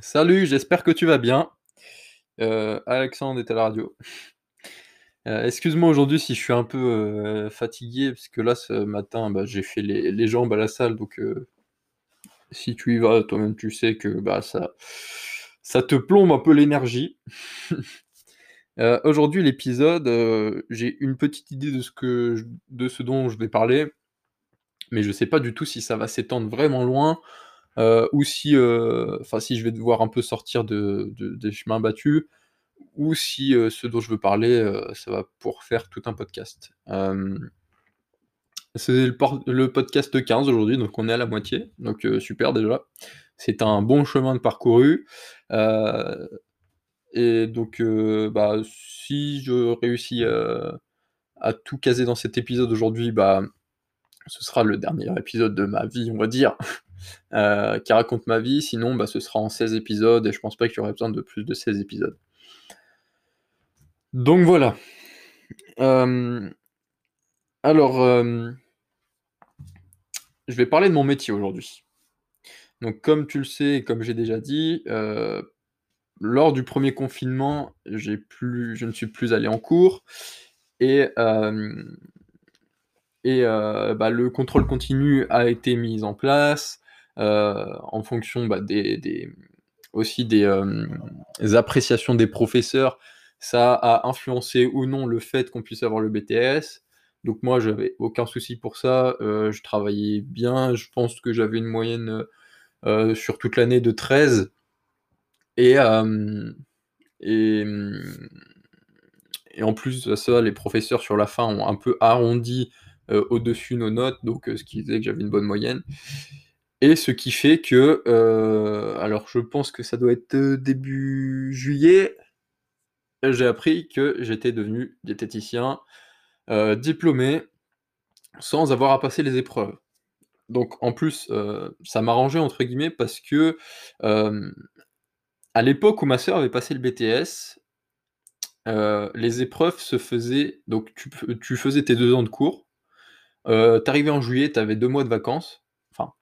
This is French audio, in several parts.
Salut, j'espère que tu vas bien. Heu, Alexandre est à la radio. Heu, excuse-moi aujourd'hui si je suis un peu, heu, fatigué parce que là, ce matin, bah, j'ai fait les jambes à la salle donc si tu y vas, toi-même tu sais que, bah, ça ça te plombe un peu l'énergie. Aujourd'hui l'épisode, j'ai une petite idée de ce que de ce dont je vais parler, mais je sais pas du tout si ça va s'étendre vraiment loin, heu, ou si, heu, enfin si je vais devoir un peu sortir de de des chemins battus, ou si, heu, ce dont je veux parler, ça va pour faire tout un podcast. C'est le le podcast 15 aujourd'hui, donc on est à la moitié, donc super déjà. C'est un bon chemin de parcouru, et donc bah, si je réussis, à tout caser dans cet épisode aujourd'hui, bah, ce sera le dernier épisode de ma vie, on va dire, heu, qui raconte ma vie. Sinon, bah, ce sera en 16 épisodes et je pense pas qu'il y aurait besoin de plus de 16 épisodes. Donc voilà. Hem, alors, hem je vais parler de mon métier aujourd'hui. Donc comme tu le sais et comme j'ai déjà dit, lors du premier confinement, plus je ne suis plus allé en cours et et bah, le contrôle continu a été mis en place, en fonction, bah, aussi des, hem, appréciations des professeurs. Ça a influencé ou non le fait qu'on puisse avoir le BTS. Donc moi, j'avais aucun souci pour ça, heu, je travaillais bien, je pense que j'avais une moyenne, sur toute l'année de 13 et en plus de ça, les professeurs sur la fin ont un peu arrondi, au-dessus nos notes, donc ce qui faisait que j'avais une bonne moyenne et ce qui fait que, heu, alors je pense que ça doit être, heu, début juillet, j'ai appris que j'étais devenu diététicien, heu, diplômé, sans avoir à passer les épreuves. Donc en plus, ça «m'arrangeait» entre guillemets parce que, à l'époque où ma sœur avait passé le BTS, les épreuves se faisaient donc tu tu faisais tes 2 ans de cours, heu, tu arrivais en juillet, tu avais 2 mois de vacances,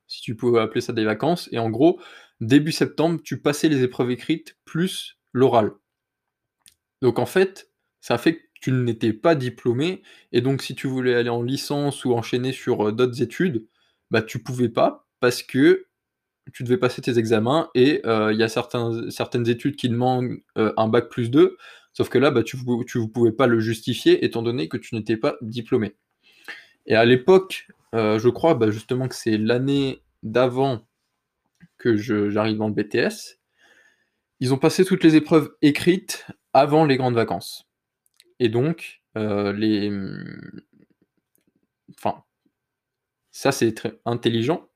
si tu pouvais appeler ça des vacances. Et en gros, début septembre, tu passais les épreuves écrites plus l'oral. Donc en fait, ça fait que tu n'étais pas diplômé. Et donc si tu voulais aller en licence ou enchaîner sur, heu, d'autres études, bah, tu pouvais pas parce que tu devais passer tes examens. Et heu, il y a certaines études qui demandent, heu, un bac+2, sauf que là, bah, tu tu pouvais pas le justifier étant donné que tu n'étais pas diplômé et à l'époque, heu, je crois, bah, justement que c'est l'année d'avant que j'arrive dans le BTS, ils ont passé toutes les épreuves écrites avant les grandes vacances et donc heu, les, enfin, ça c'est très intelligent.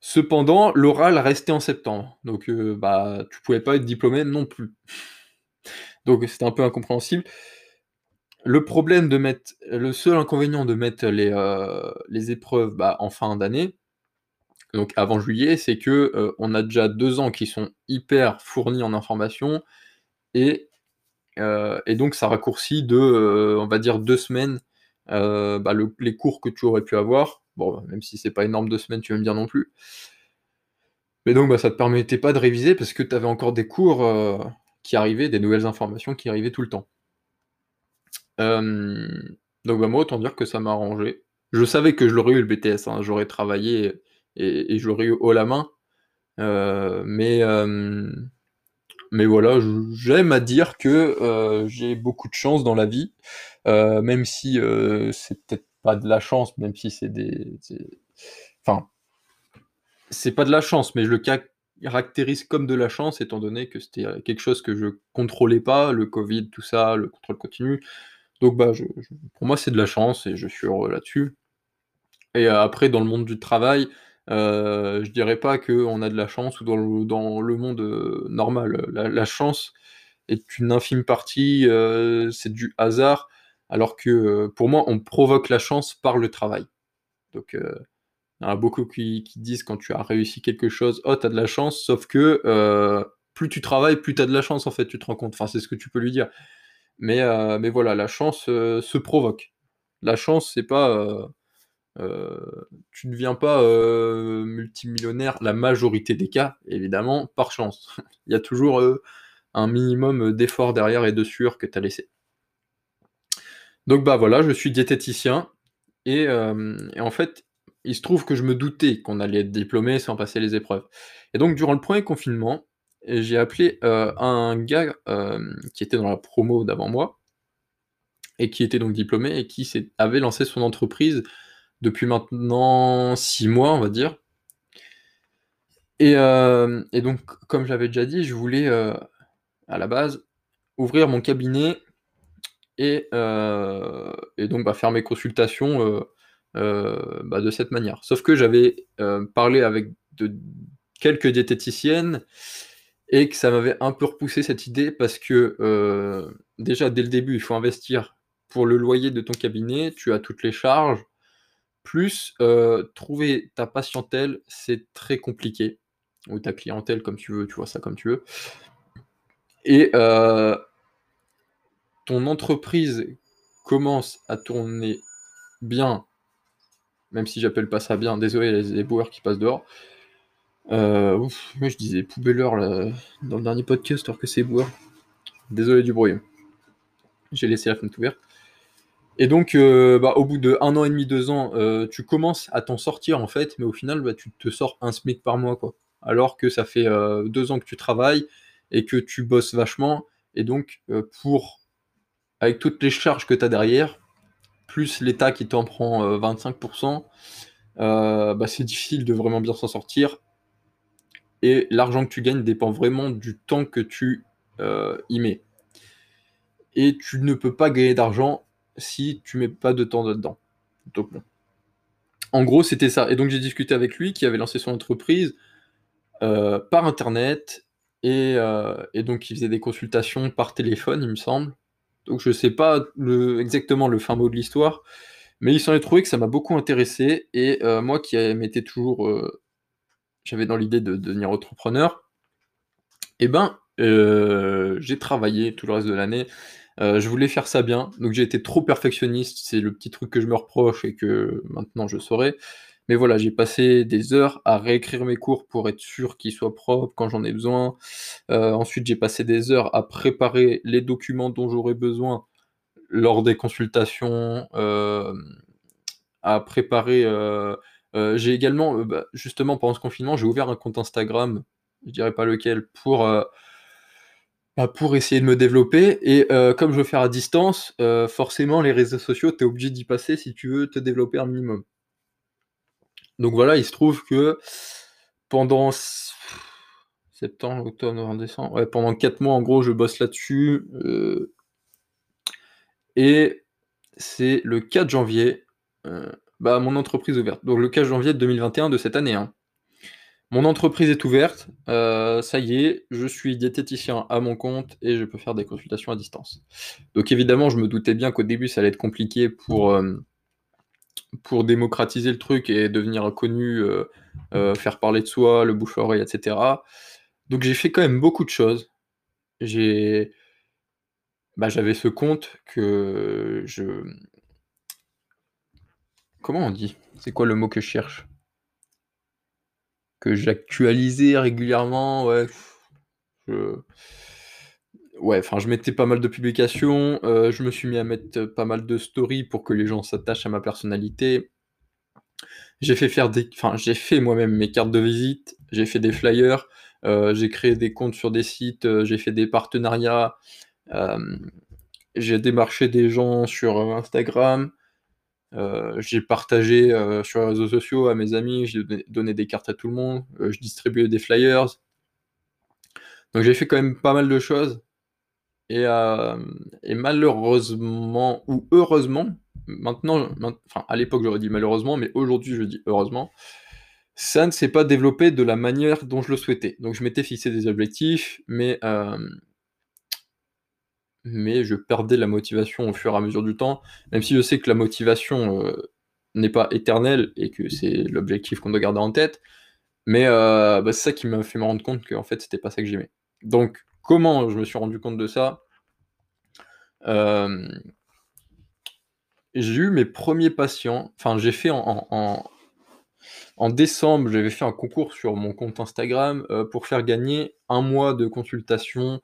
Cependant, l'oral restait en septembre, donc heu, bah, tu pouvais pas être diplômé non plus. Donc c'était un peu incompréhensible. Le problème de mettre le seul inconvénient de mettre les, les épreuves, bah, en fin d'année, donc avant juillet, c'est que, heu, on a déjà 2 ans qui sont hyper fournis en informations et et donc ça raccourcit de, on va dire 2 semaines, bah, le les cours que tu aurais pu avoir. Bon, même si c'est pas énorme 2 semaines, tu vas me dire non plus. Mais donc, bah, ça te permettait pas de réviser parce que tu avais encore des cours, qui arrivaient, des nouvelles informations qui arrivaient tout le temps. Donc bah, moi, autant dire que ça m'a arrangé. Je savais que je l'aurais eu le BTS, hein, j'aurais travaillé et et je l'aurais eu haut la main, mais mais voilà, j'aime à dire que, j'ai beaucoup de chance dans la vie, même si, c'est peut-être pas de la chance, même si c'est des c'est enfin c'est pas de la chance, mais je le caractérise comme de la chance étant donné que c'était, heu, quelque chose que je contrôlais pas, le covid, tout ça, le contrôle continu. Donc bah, pour moi, c'est de la chance et je suis heureux là-dessus et heu, après dans le monde du travail, heu, je dirais pas qu'on a de la chance ou dans le dans le monde, heu, normal. La chance est une infime partie, heu, c'est du hasard, alors que, pour moi, on provoque la chance par le travail. Donc il y en a beaucoup qui qui disent quand tu as réussi quelque chose: «Oh, tu as de la chance», sauf que, plus tu travailles, plus tu as de la chance en fait, tu te rends compte. Enfin, c'est ce que tu peux lui dire. Mais heu, mais voilà, la chance, heu, se provoque. La chance, c'est pas, heu tu ne deviens pas multimillionnaire la majorité des cas, évidemment, par chance. Il y a toujours un minimum d'effort derrière et de sueur que tu as laissé. Donc bah voilà, je suis diététicien et, et, en fait, il se trouve que je me doutais qu'on allait être diplômé sans passer les épreuves. Et donc durant le premier confinement, j'ai appelé un gars qui était dans la promo d'avant moi et qui était donc diplômé et qui avait lancé son entreprise depuis maintenant six mois, on va dire. Et, et donc, comme j'avais déjà dit, je voulais à la base ouvrir mon cabinet et, et donc bah, faire mes consultations bah, de cette manière. Sauf que j'avais parlé avec de, quelques diététiciennes et que ça m'avait un peu repoussé cette idée parce que déjà dès le début, il faut investir pour le loyer de ton cabinet, tu as toutes les charges, plus trouver ta patientèle, c'est très compliqué, ou ta clientèle comme tu veux, tu vois ça comme tu veux. Et ton entreprise commence à tourner bien, même si j'appelle pas ça bien, désolé les éboueurs qui passent dehors. Euh, je disais poubelleur dans le dernier podcast alors que c'est éboueur. Désolé du bruit. J'ai laissé la fenêtre ouverte. Et donc, euh, bah, au bout de un an et demi, deux ans, euh, tu commences à t'en sortir en fait, mais au final, bah, tu te sors un SMIC par mois, quoi. Alors que ça fait euh, deux ans que tu travailles et que tu bosses vachement, et donc pour avec toutes les charges que tu as derrière, plus l'État qui t'en prend 25%, bah, c'est difficile de vraiment bien s'en sortir. Et l'argent que tu gagnes dépend vraiment du temps que tu y mets. Et tu ne peux pas gagner d'argent si tu mets pas de temps dedans. Donc En gros, c'était ça. Et donc j'ai discuté avec lui qui avait lancé son entreprise euh, par internet euh, et, donc il faisait des consultations par téléphone, il me semble. Donc je sais pas exactement le fin mot de l'histoire, mais il s'en est trouvé que ça m'a beaucoup intéressé et euh, moi qui m'étais toujours, j'avais dans l'idée de, devenir entrepreneur, eh ben j'ai travaillé tout le reste de l'année euh, je voulais faire ça bien, donc j'ai été trop perfectionniste, c'est le petit truc que je me reproche et que maintenant je saurais. Mais voilà, j'ai passé des heures à réécrire mes cours pour être sûr qu'ils soient propres quand j'en ai besoin. Euh, ensuite, j'ai passé des heures à préparer les documents dont j'aurais besoin lors des consultations, euh, à préparer. J'ai également, bah, justement, pendant ce confinement, j'ai ouvert un compte Instagram, je dirais pas lequel, pour bah, pour essayer de me développer et euh, comme je veux faire à distance, euh, forcément les réseaux sociaux, tu es obligé d'y passer si tu veux te développer un minimum. Donc voilà, il se trouve que pendant septembre, octobre, novembre, décembre, ouais, pendant 4 mois en gros, je bosse là-dessus, euh, et c'est le 4 janvier, bah, mon entreprise ouverte. Donc le 4 janvier 2021 de cette année, hein. Mon entreprise est ouverte, euh, ça y est, je suis diététicien à mon compte et je peux faire des consultations à distance. Donc évidemment, je me doutais bien qu'au début, ça allait être compliqué pour, euh, démocratiser le truc et devenir connu, euh, faire parler de soi, le bouche-oreille, etc. Donc j'ai fait quand même beaucoup de choses. J'ai, bah, j'avais ce compte que je... Comment on dit? C'est quoi le mot que je cherche? Que j'actualisais régulièrement, ouais. Je... Ouais, enfin, je mettais pas mal de publications, euh, je me suis mis à mettre pas mal de stories pour que les gens s'attachent à ma personnalité. J'ai fait faire. Enfin, j'ai fait moi-même mes cartes de visite, j'ai fait des flyers, euh, j'ai créé des comptes sur des sites, euh, j'ai fait des partenariats, j'ai démarché des gens sur Instagram, euh, j'ai partagé euh, sur les réseaux sociaux à mes amis, j'ai donné, des cartes à tout le monde, euh, je distribuais des flyers. Donc j'ai fait quand même pas mal de choses. Et, malheureusement, ou heureusement, maintenant, à l'époque j'aurais dit malheureusement, mais aujourd'hui je dis heureusement, ça ne s'est pas développé de la manière dont je le souhaitais. Donc je m'étais fixé des objectifs, mais mais je perdais la motivation au fur et à mesure du temps, même si je sais que la motivation euh, n'est pas éternelle et que c'est l'objectif qu'on doit garder en tête, mais euh, bah, c'est ça qui m'a fait me rendre compte qu'en fait c'était pas ça que j'aimais. Donc comment je me suis rendu compte de ça? Euh, j'ai eu mes premiers patients. Enfin, j'ai fait en, en, décembre, j'avais fait un concours sur mon compte Instagram pour faire gagner un mois de consultation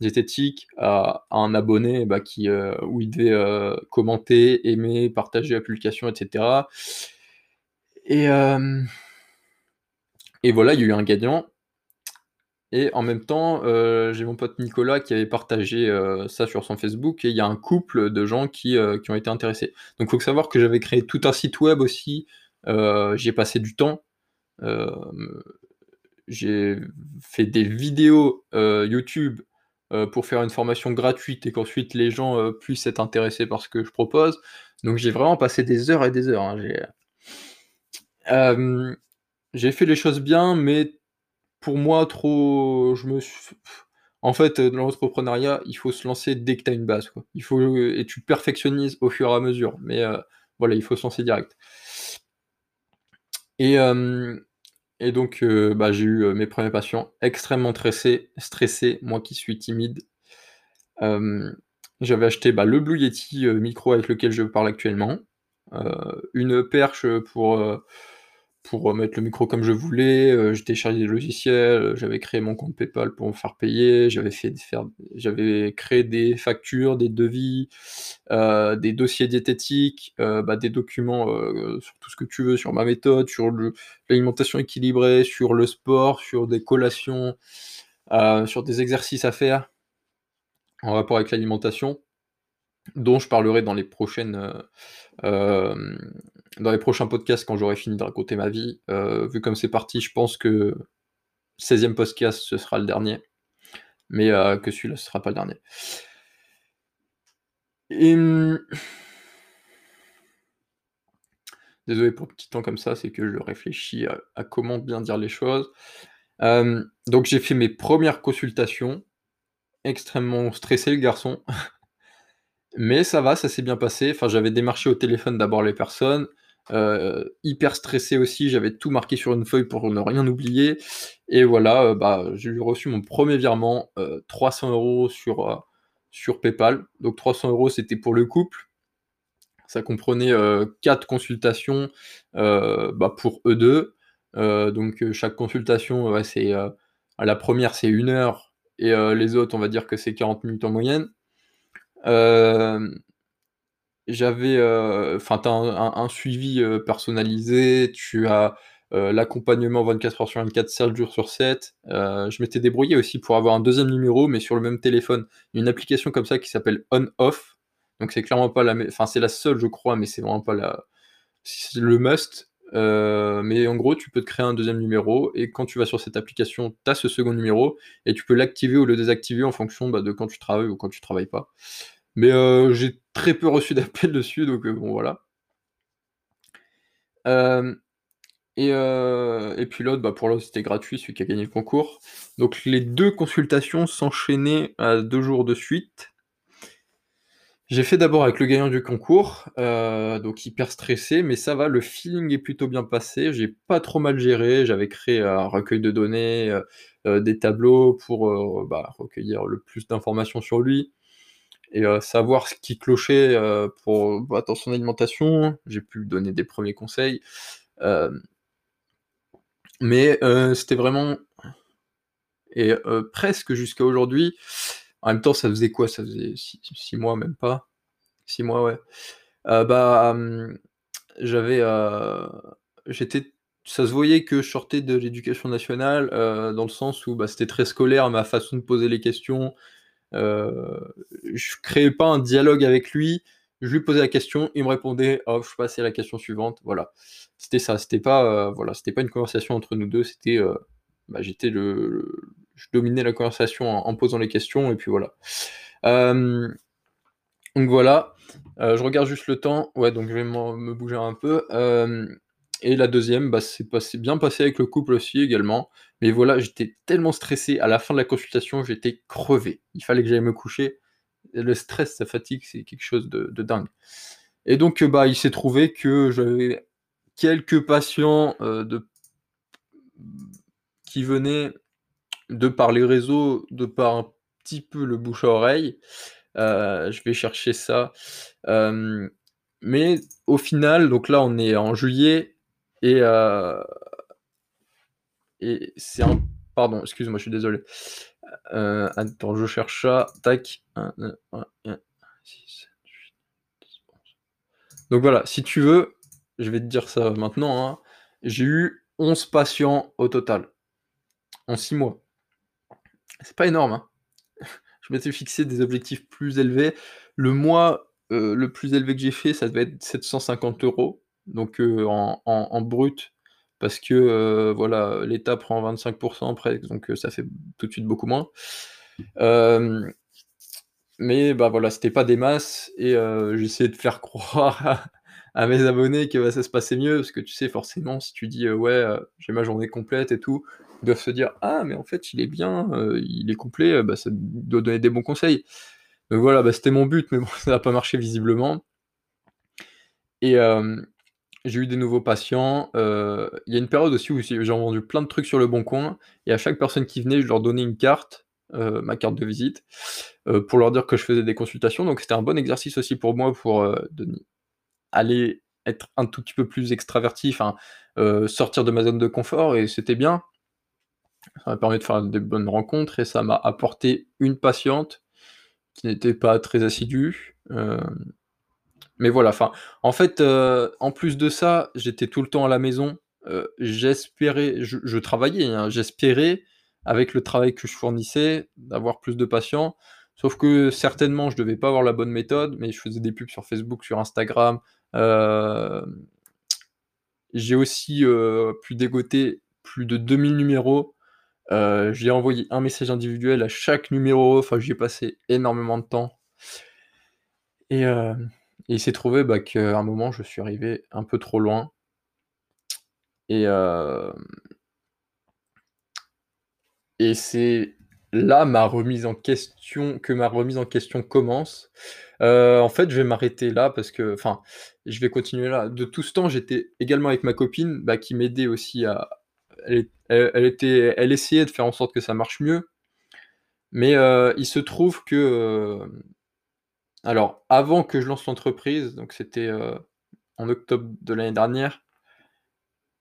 diététique à, un abonné bah, qui, euh, où il devait euh, commenter, aimer, partager la publication, etc. Et, et voilà, il y a eu un gagnant. Et en même temps, j'ai mon pote Nicolas qui avait partagé ça sur son Facebook et il y a un couple de gens qui, qui ont été intéressés. Donc il faut savoir que j'avais créé tout un site web aussi euh, j'ai passé du temps. Euh, j'ai fait des vidéos euh, YouTube pour faire une formation gratuite et qu'ensuite les gens puissent être intéressés par ce que je propose. Donc j'ai vraiment passé des heures et des heures. Hein. J'ai fait les choses bien, mais pour moi, trop. Je me En fait, dans l'entrepreneuriat, il faut se lancer dès que tu as une base. Il faut... Et tu perfectionnises au fur et à mesure. Mais voilà, il faut se lancer direct. Et, et donc, bah, j'ai eu mes premiers patients extrêmement stressés, moi qui suis timide. j'avais acheté bah, le Blue Yeti micro avec lequel je parle actuellement, une perche pour pour euh, mettre le micro comme je voulais. Euh, j'ai téléchargé des logiciels, euh, j'avais créé mon compte PayPal pour me faire payer, j'avais fait créé des factures, des devis, des dossiers diététiques, bah, des documents sur tout ce que tu veux, sur ma méthode, sur l'alimentation équilibrée, sur le sport, sur des collations, sur des exercices à faire en rapport avec l'alimentation dont je parlerai dans les prochaines dans les prochains podcasts quand j'aurai fini de raconter ma vie. Euh, vu comme c'est parti, je pense que 16e podcast ce sera le dernier, mais que celui-là ce sera pas le dernier. Hum, désolé pour le petit temps comme ça, c'est que je réfléchis à, comment bien dire les choses. donc j'ai fait mes premières consultations, extrêmement stressé le garçon. Mais ça va, ça s'est bien passé. Enfin, j'avais démarché au téléphone d'abord les personnes. Euh, hyper stressé aussi, j'avais tout marqué sur une feuille pour ne rien oublier. Et voilà, euh, bah, j'ai reçu mon premier virement, 300 euh, euros sur, sur PayPal. Donc 300 euros, c'était pour le couple. Ça comprenait 4 consultations bah, pour eux deux. donc chaque consultation, c'est à la première, c'est une heure. Et les autres, on va dire que c'est 40 minutes en moyenne. Euh, j'avais, euh, enfin, tu as un, suivi euh, personnalisé, tu as l'accompagnement 24 heures sur 24, 7 jours sur 7. je m'étais débrouillé aussi pour avoir un deuxième numéro, mais sur le même téléphone. Une application comme ça qui s'appelle On-Off. Donc c'est clairement pas la, enfin c'est la seule, je crois, mais c'est vraiment pas la, le must. mais en gros, tu peux te créer un deuxième numéro et quand tu vas sur cette application, tu as ce second numéro et tu peux l'activer ou le désactiver en fonction bah, de quand tu travailles ou quand tu travailles pas. Mais euh, j'ai très peu reçu d'appels dessus, donc euh, bon voilà. et, euh, et puis l'autre, bah, pour l'autre c'était gratuit, celui qui a gagné le concours. Donc les deux consultations s'enchaînaient à deux jours de suite. J'ai fait d'abord avec le gagnant du concours, donc hyper stressé, mais ça va, le feeling est plutôt bien passé, j'ai pas trop mal géré, j'avais créé un recueil de données, des tableaux pour bah, recueillir le plus d'informations sur lui et euh, savoir ce qui clochait euh, pour bah, dans son alimentation. J'ai pu donner des premiers conseils. Euh, mais c'était vraiment. Et presque jusqu'à aujourd'hui. En même temps, ça faisait quoi? Ça faisait six, mois, même pas? Six mois, ouais. bah, j'avais. J'étais ça se voyait que je sortais de l'éducation nationale, dans le sens où bah, c'était très scolaire, ma façon de poser les questions, je créais pas un dialogue avec lui. Je lui posais la question, il me répondait, oh, je passais à la question suivante. Voilà, c'était ça. C'était pas, euh, voilà, c'était pas une conversation entre nous deux. C'était, euh, bah, j'étais le, je dominais la conversation en, posant les questions et puis voilà. donc voilà, je regarde juste le temps. Ouais, donc je vais me bouger un peu. Et la deuxième, bah, c'est bien passé avec le couple aussi également. Mais voilà, j'étais tellement stressé. À la fin de la consultation, j'étais crevé. Il fallait que j'aille me coucher. le stress, sa fatigue, c'est quelque chose de, dingue. Et donc, bah, il s'est trouvé que j'avais quelques patients euh, qui venaient de par les réseaux, de par un petit peu le bouche à oreille. Euh, je vais chercher ça. Euh, mais au final, donc là, on est en juillet et, euh, et c'est un. Pardon, excuse-moi, je suis désolé. Euh, attends, je cherche ça. Tac. Donc voilà, si tu veux, je vais te dire ça maintenant. Hein. J'ai eu 11 patients au total en 6 mois. C'est pas énorme. Hein. je m'étais fixé des objectifs plus élevés. Le mois euh, le plus élevé que j'ai fait, ça devait être 750 euros, donc en, brut, parce que voilà, l'État prend 25% presque, donc ça fait tout de suite beaucoup moins. mais bah voilà, c'était pas des masses, et j'essayais de faire croire à, mes abonnés que bah, ça se passait mieux, parce que tu sais, forcément, si tu dis ouais, j'ai ma journée complète et tout, ils doivent se dire ah, mais en fait, il est bien, il est complet, bah, ça doit donner des bons conseils. Donc voilà, bah, c'était mon but, mais bon, ça n'a pas marché visiblement. Et j'ai eu des nouveaux patients. Il y a une période aussi où j'ai vendu plein de trucs sur le bon coin, et à chaque personne qui venait, je leur donnais une carte, ma carte de visite, pour leur dire que je faisais des consultations. Donc c'était un bon exercice aussi pour moi pour aller être un tout petit peu plus extraverti, enfin sortir de ma zone de confort, et c'était bien. Ça m'a permis de faire des bonnes rencontres, et ça m'a apporté une patiente qui n'était pas très assidu. Euh, mais voilà, enfin, en fait, euh, en plus de ça, j'étais tout le temps à la maison. Euh, j'espérais, je, travaillais, hein, j'espérais, avec le travail que je fournissais, d'avoir plus de patients. Sauf que certainement, je devais pas avoir la bonne méthode, mais je faisais des pubs sur Facebook, sur Instagram. J'ai aussi pu dégoter plus de 2000 numéros euh, j'ai envoyé un message individuel à chaque numéro, enfin j'y ai passé énormément de temps. Et, euh, il s'est trouvé bah, qu'à un moment je suis arrivé un peu trop loin. Et, et c'est là ma remise en question que ma remise en question commence. en fait, je vais m'arrêter là parce que, enfin, je vais continuer là. De tout ce temps, j'étais également avec ma copine, bah, qui m'aidait aussi à, elle, était, elle essayait de faire en sorte que ça marche mieux. Mais il se trouve que. Euh, alors, avant que je lance l'entreprise, donc c'était euh, en octobre de l'année dernière,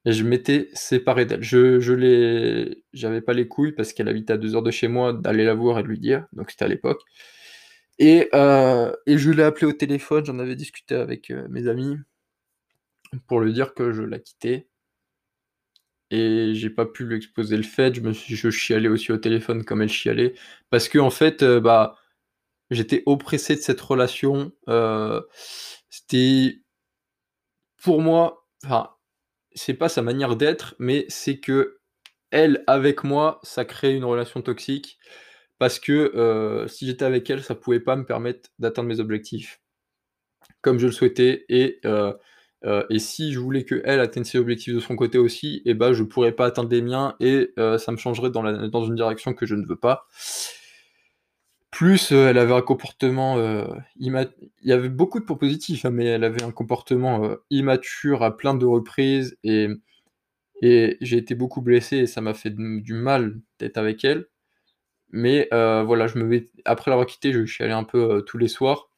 je m'étais séparé d'elle. Je, je j'avais pas les couilles parce qu'elle habitait à deux heures de chez moi d'aller la voir et de lui dire. Donc c'était à l'époque. Et, et, je l'ai appelé au téléphone, j'en avais discuté avec mes amis pour lui dire que je la quittais et j'ai pas pu lui exposer le fait. Je me suis, je chialais aussi au téléphone comme elle chialait, parce que en fait, euh, bah, j'étais oppressé de cette relation. Euh, c'était pour moi, enfin, c'est pas sa manière d'être, mais c'est que elle avec moi, ça crée une relation toxique, parce que euh, si j'étais avec elle, ça pouvait pas me permettre d'atteindre mes objectifs comme je le souhaitais et euh, et si je voulais qu'elle atteigne ses objectifs de son côté aussi, et eh ben, je pourrais pas atteindre les miens et ça me changerait dans, la, dans, une direction que je ne veux pas. Plus, euh, elle avait un comportement Il y avait beaucoup de points positifs, hein, mais elle avait un comportement immature à plein de reprises et, j'ai été beaucoup blessé et ça m'a fait du mal d'être avec elle. Mais voilà, je me après l'avoir quitté, je suis allé un peu tous les soirs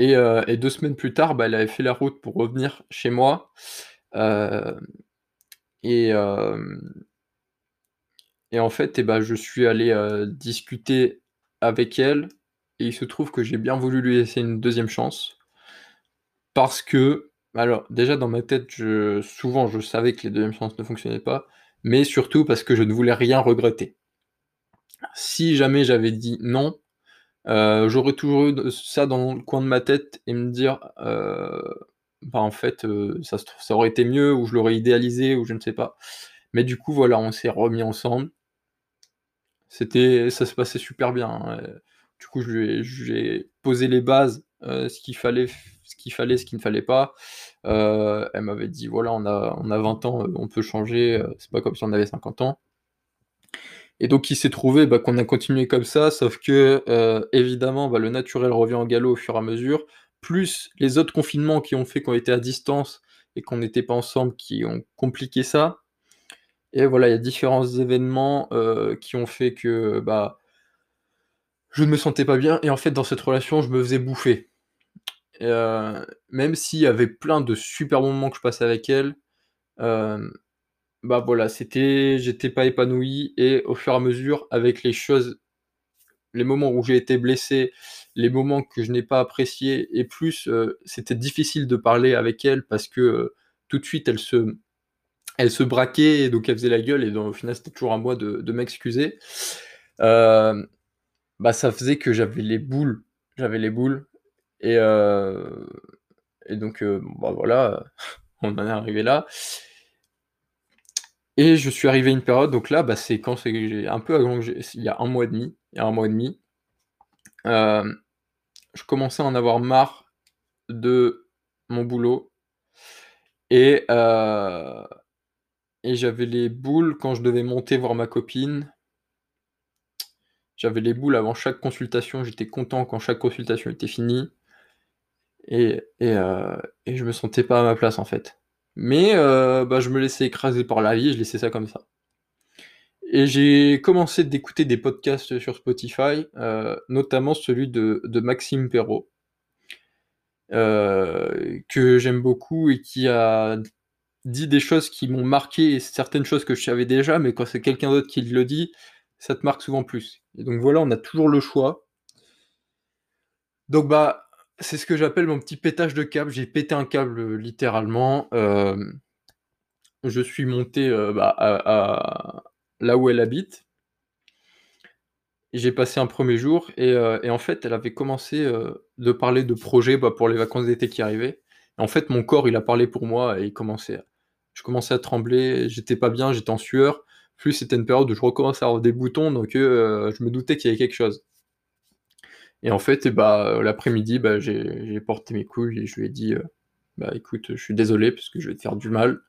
euh, et, deux semaines plus tard, bah, elle avait fait la route pour revenir chez moi. Euh, et, euh, en fait, eh bah, je suis allé discuter avec elle. Et il se trouve que j'ai bien voulu lui laisser une deuxième chance. Parce que, alors déjà dans ma tête, souvent je savais que les deuxièmes chances ne fonctionnaient pas. Mais surtout parce que je ne voulais rien regretter. Si jamais j'avais dit non, euh, j'aurais toujours eu ça dans le coin de ma tête et me dire, euh, bah, en fait, euh, ça aurait été mieux ou je l'aurais idéalisé ou je ne sais pas. Mais du coup, voilà, on s'est remis ensemble. C'était ça se passait super bien, hein, du coup, j'ai posé les bases, ce qu'il fallait ce qu'il fallait, ce qu'il ne fallait pas. elle m'avait dit: «Voilà, on a on a 20 ans, on peut changer, c'est pas comme si on avait 50 ans». Et donc il s'est trouvé bah, qu'on a continué comme ça, sauf que euh, évidemment bah, le naturel revient en galop au fur et à mesure, plus les autres confinements qui ont fait qu'on était à distance et qu'on n'était pas ensemble qui ont compliqué ça. Et voilà, il y a différents événements euh, qui ont fait que bah, je ne me sentais pas bien, et en fait dans cette relation je me faisais bouffer. Heu, même s'il y avait plein de super moments que je passais avec elle, hem, bah, voilà, c'était j'étais pas épanoui et au fur et à mesure, avec les choses les moments où j'ai été blessé, les moments que je n'ai pas appréciés et plus, c'était difficile de parler avec elle parce que, tout de suite elle se elle se braquait et donc elle faisait la gueule et donc au final, c'était toujours à moi de m'excuser. Hem, bah, ça faisait que j'avais les boules j'avais les boules et et donc heu, bah, voilà, on en est arrivé là. Et je suis arrivé à une période donc là, bah, c'est quand c'est j'ai un peu avant il y a 1 mois et demi il y a 1 mois et demi. Je commençais à en avoir marre de mon boulot et et j'avais les boules quand je devais monter voir ma copine. J'avais les boules avant chaque consultation, j'étais content quand chaque consultation était finie et et heu et je me sentais pas à ma place, en fait. Mais heu, bah, je me laissais écraser par la vie je laissais ça comme ça. Et j'ai commencé d'écouter des podcasts sur Spotify, heu, notamment celui de de Maxime Perrault heu, que j'aime beaucoup et qui a dit des choses qui m'ont marqué et certaines choses que je savais déjà, mais quand c'est quelqu'un d'autre qui le dit, ça te marque souvent plus. Et donc voilà, on a toujours le choix. Donc bah, c'est ce que j'appelle mon petit pétage de câble. J'ai pété un câble, heu, littéralement, hem, je suis monté, heu, bah, là où elle habite j'ai passé un 1er jour et en fait, elle avait commencé, de parler de projets, bah, pour les vacances d'été qui arrivaient. En fait, mon corps, il a parlé pour moi et il commençait à je commençais à trembler, j'étais pas bien, j'étais en sueur. Plus c'était une période où je recommençais à avoir des boutons donc heu, je me doutais qu'il y avait quelque chose. Et en fait bah, l'après-midi, bah, j'ai porté mes couilles et je lui ai dit, heu: «Bah, écoute, je suis désolé parce que je vais te faire du mal,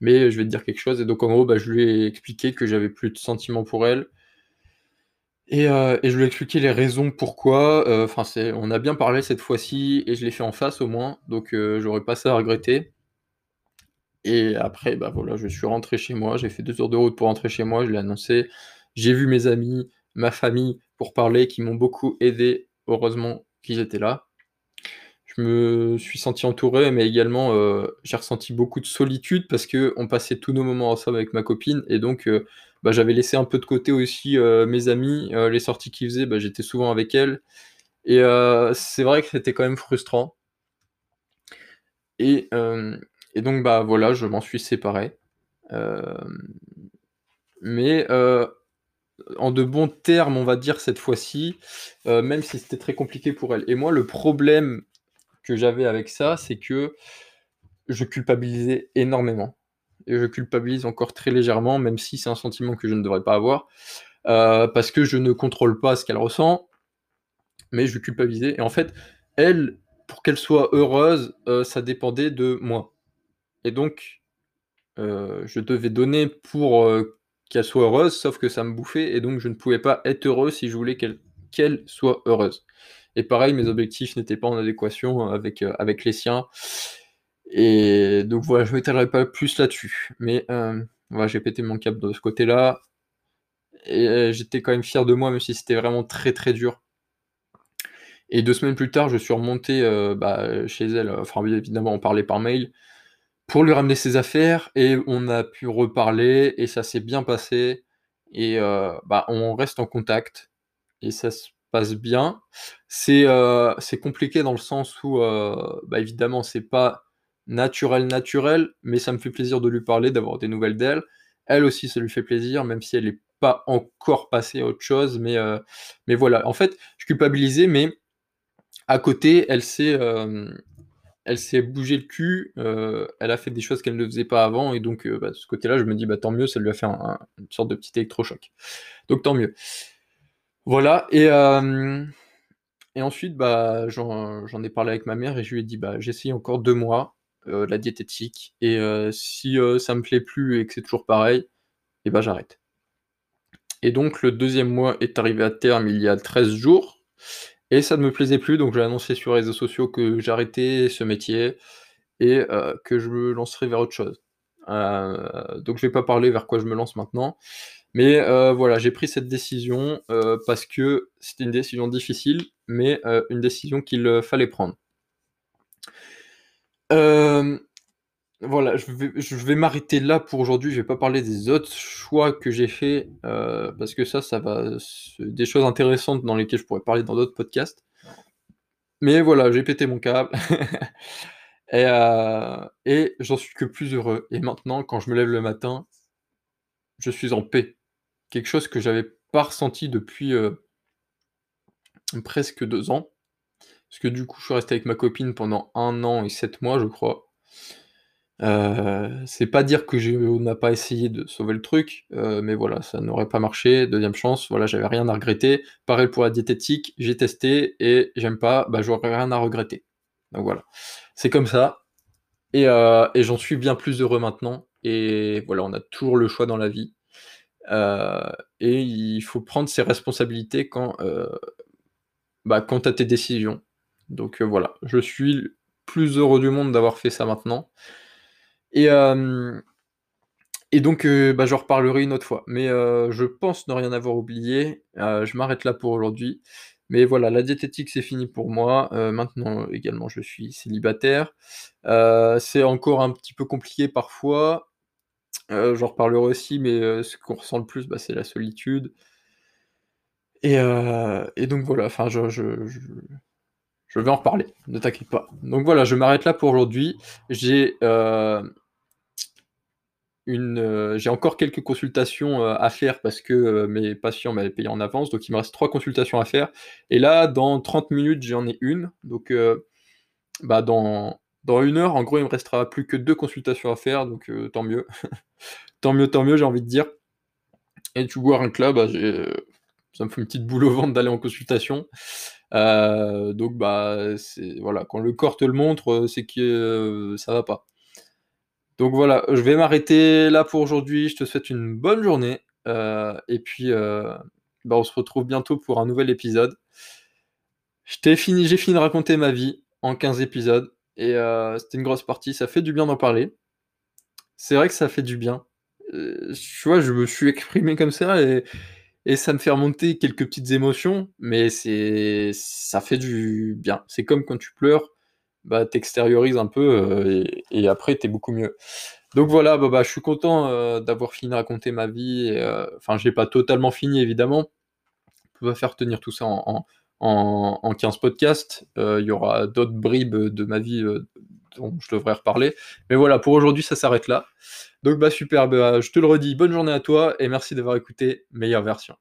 mais je vais te dire quelque chose» et donc en gros, je lui ai expliqué que j'avais plus de sentiments pour elle et heu et je lui ai expliqué les raisons pourquoi, enfin, on a bien parlé cette fois-ci et je l'ai fait en face au moins, donc j'aurais pas ça à regretter. Et après, bah, voilà, je suis rentré chez moi, j'ai fait 2 heures de route pour rentrer chez moi, je l'ai annoncé. J'ai vu mes amis, ma famille pour parler, qui m'ont beaucoup aidé, heureusement qu'ils étaient là. Je me suis senti entouré, mais également, heu, j'ai ressenti beaucoup de solitude parce qu'on passait tous nos moments ensemble avec ma copine et donc heu, bah, j'avais laissé un peu de côté aussi, heu, mes amis, les sorties qu'ils faisaient, bah, j'étais souvent avec elles et c'est vrai que c'était quand même frustrant. Et et donc bah, voilà, je m'en suis séparé. Hem, mais heu, en de bons termes, on va dire cette fois-ci, heu, même si c'était très compliqué pour elle. Et moi, le problème que j'avais avec ça, c'est que je culpabilisais énormément et je culpabilise encore très légèrement, même si c'est un sentiment que je ne devrais pas avoir, parce que je ne contrôle pas ce qu'elle ressent, mais je culpabilisais et en fait, elle, pour qu'elle soit heureuse, heu, ça dépendait de moi et donc heu, je devais donner pour, heu, qu'elle soit heureuse, sauf que ça me bouffait et donc je ne pouvais pas être heureux si je voulais qu'elle soit heureuse. Et pareil, mes objectifs n'étaient pas en adéquation avec, avec les siens et donc voilà, je m'étalerai pas plus là-dessus. Mais voilà, j'ai pété mon câble de ce côté-là et j'étais quand même fier de moi, même si c'était vraiment très, très dur. Et 2 semaines plus tard, je suis remonté, bah, chez elle, enfin, évidemment, on parlait par mail, pour lui ramener ses affaires et on a pu reparler et ça s'est bien passé et heu, bah, on reste en contact et ça se passe bien. C'est, heu, c'est compliqué dans le sens où, heu, bah, évidemment, c'est pas naturel, naturel, mais ça me fait plaisir de lui parler, d'avoir des nouvelles d'elle. Elle aussi, ça lui fait plaisir, même si elle est pas encore passée à autre chose, mais heu, mais voilà. En fait, je culpabilisais, mais à côté, elle s'est, elle s'est bougé le cul, heu, elle a fait des choses qu'elle ne faisait pas avant et donc heu, bah, de ce côté-là, je me dis: «Bah, tant mieux, ça lui a fait un un une sorte de petit électrochoc». Donc tant mieux. Voilà et et ensuite, bah, j'en ai parlé avec ma mère et je lui ai dit: «Bah, j'essaye encore 2 mois, la diététique et si, ça me plaît plus et que c'est toujours pareil et bah, j'arrête». Et donc le 2e mois est arrivé à terme il y a 13 jours et ça ne me plaisait plus, donc j'ai annoncé sur les réseaux sociaux que j'arrêtais ce métier et heu, que je me lancerais vers autre chose. Heu, donc je vais pas parler vers quoi je me lance maintenant, mais heu, voilà, j'ai pris cette décision, parce que c'était une décision difficile, mais une décision qu'il, fallait prendre. Hem, voilà, je vais m'arrêter là pour aujourd'hui. Je vais pas parler des autres choix que j'ai faits, heu, parce que ça, ça va des choses intéressantes dans lesquelles je pourrais parler dans d'autres podcasts. Mais voilà, j'ai pété mon câble et heu et j'en suis que plus heureux et maintenant quand je me lève le matin je suis en paix. Quelque chose que j'avais pas ressenti depuis, heu presque 2 ans. Parce que du coup, je suis resté avec ma copine pendant 1 an et 7 mois, je crois. Heu, c'est pas dire que je on n'a pas essayé de sauver le truc, heu, mais voilà, ça n'aurait pas marché. 2e chance, voilà, j'avais rien à regretter. Pareil pour la diététique, j'ai testé et j'aime pas, bah, j'aurais rien à regretter. Donc voilà, c'est comme ça et et j'en suis bien plus heureux maintenant et voilà, on a toujours le choix dans la vie, et il faut prendre ses responsabilités quand, bah, quand tu as tes décisions. Donc voilà, je suis plus heureux du monde d'avoir fait ça maintenant et hem et donc heu, bah, j'en reparlerai une autre fois. Mais heu, je pense ne rien avoir oublié. Je m'arrête là pour aujourd'hui. Mais voilà, la diététique, c'est fini pour moi. Maintenant également, je suis célibataire. C'est encore un petit peu compliqué parfois. J'en reparlerai aussi, mais ce qu'on ressent le plus, bah, c'est la solitude. Et et donc voilà, enfin je je je vais en reparler, ne t'inquiète pas. Donc voilà, je m'arrête là pour aujourd'hui. J'ai, une, heu, j'ai encore quelques consultations, heu, à faire parce que, mes patients m'avaient payé en avance, donc il me reste 3 consultations à faire et là, dans 30 minutes, j'en ai 1, donc bah, dans 1 heure, en gros, il me restera plus que 2 consultations à faire, donc tant mieux. Tant mieux, tant mieux, j'ai envie de dire et tu vois, que là, bah, ça me fait une petite boule au ventre d'aller en consultation. Heu, donc bah, voilà, quand le corps te le montre, heu, c'est que ça va pas. Donc voilà, je vais m'arrêter là pour aujourd'hui. Je te souhaite une bonne journée, heu et puis, bah, on se retrouve bientôt pour un nouvel épisode. Je t'ai fini j'ai fini de raconter ma vie en 15 épisodes et c'était une grosse partie. Ça fait du bien d'en parler. C'est vrai que ça fait du bien. Tu vois, je me suis exprimé comme ça et et ça me fait remonter quelques petites émotions, mais c'est ça fait du bien. C'est comme quand tu pleures, bah, tu extériorises un peu, heu et et après tu es beaucoup mieux. Donc voilà, bah bah, je suis content, heu, d'avoir fini de raconter ma vie heu, enfin, j'ai pas totalement fini évidemment. On peut pas faire tenir tout ça en en en en 15 podcasts. Il y aura d'autres bribes de ma vie, je devrais reparler. Mais voilà, pour aujourd'hui, ça s'arrête là. Donc bah, super, bah, je te le redis, bonne journée à toi et merci d'avoir écouté Meilleure Version.